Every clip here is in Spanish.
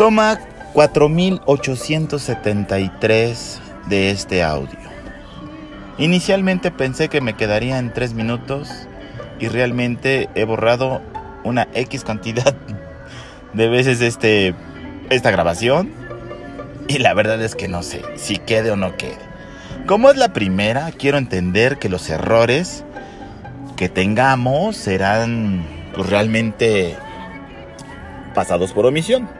Toma 4873 de este audio. Inicialmente pensé que me quedaría en 3 minutos y realmente he borrado una X cantidad de veces este, esta grabación y la verdad es que no sé si quede o no quede. Como es la primera, quiero entender que los errores que tengamos serán pues, realmente pasados por omisión.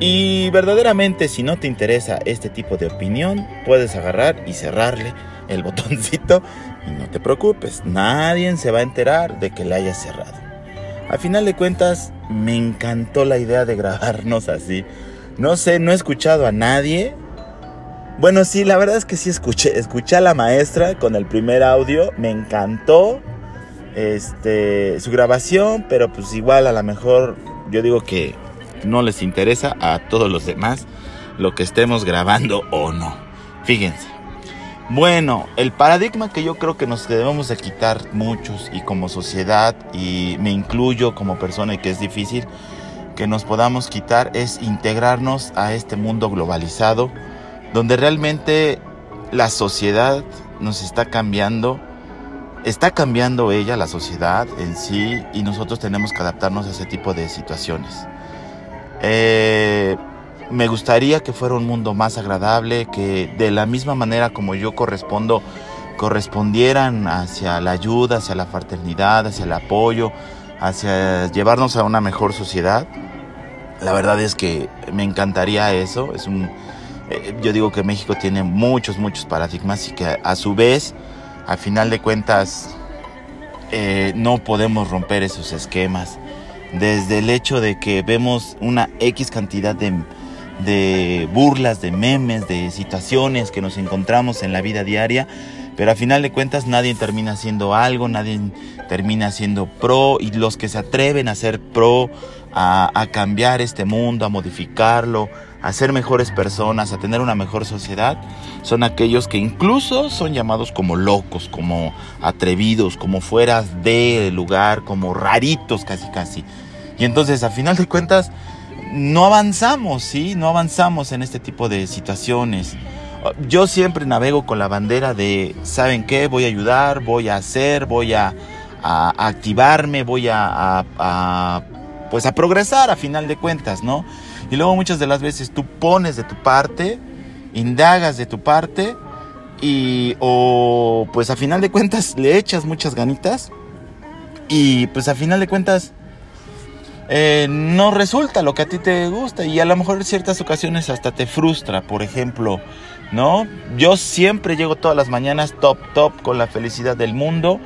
Y verdaderamente si no te interesa este tipo de opinión, puedes agarrar y cerrarle el botoncito y no te preocupes, nadie se va a enterar de que le hayas cerrado. Al final de cuentas, me encantó la idea de grabarnos así. No sé, no he escuchado a nadie. Bueno, sí, la verdad es que sí escuché. Escuché a la maestra con el primer audio. Me encantó este, su grabación, pero pues igual a lo mejor yo digo que no les interesa a todos los demás lo que estemos grabando o no. Fíjense. Bueno, el paradigma que yo creo que nos debemos de quitar muchos y como sociedad, y me incluyo como persona y que es difícil que nos podamos quitar, es integrarnos a este mundo globalizado, donde realmente la sociedad nos está cambiando, está cambiando ella, la sociedad en sí, y nosotros tenemos que adaptarnos a ese tipo de situaciones. Eh, me gustaría que fuera un mundo más agradable, que de la misma manera como yo correspondo, correspondieran hacia la ayuda, hacia la fraternidad, hacia el apoyo, hacia llevarnos a una mejor sociedad. La verdad es que me encantaría eso. Es un, eh, yo digo que México tiene muchos, muchos paradigmas y que a su vez, al final de cuentas, eh, no podemos romper esos esquemas. Desde el hecho de que vemos una X cantidad de, de burlas, de memes, de situaciones que nos encontramos en la vida diaria, pero a final de cuentas nadie termina haciendo algo, nadie termina siendo pro y los que se atreven a ser pro, a, a, cambiar este mundo, a modificarlo, a ser mejores personas, a tener una mejor sociedad, son aquellos que incluso son llamados como locos, como atrevidos, como fueras de lugar, como raritos casi casi. Y entonces a final de cuentas no avanzamos, ¿sí? No avanzamos en este tipo de situaciones. Yo siempre navego con la bandera de, ¿saben qué? Voy a ayudar, voy a hacer, voy a, activarme, voy a, a, pues a progresar a final de cuentas, ¿no? Y luego muchas de las veces tú pones de tu parte, indagas de tu parte y o pues a final de cuentas le echas muchas ganitas y pues a final de cuentas eh, no resulta lo que a ti te gusta y a lo mejor en ciertas ocasiones hasta te frustra, por ejemplo, ¿no? Yo siempre llego todas las mañanas top, top, con la felicidad del mundo,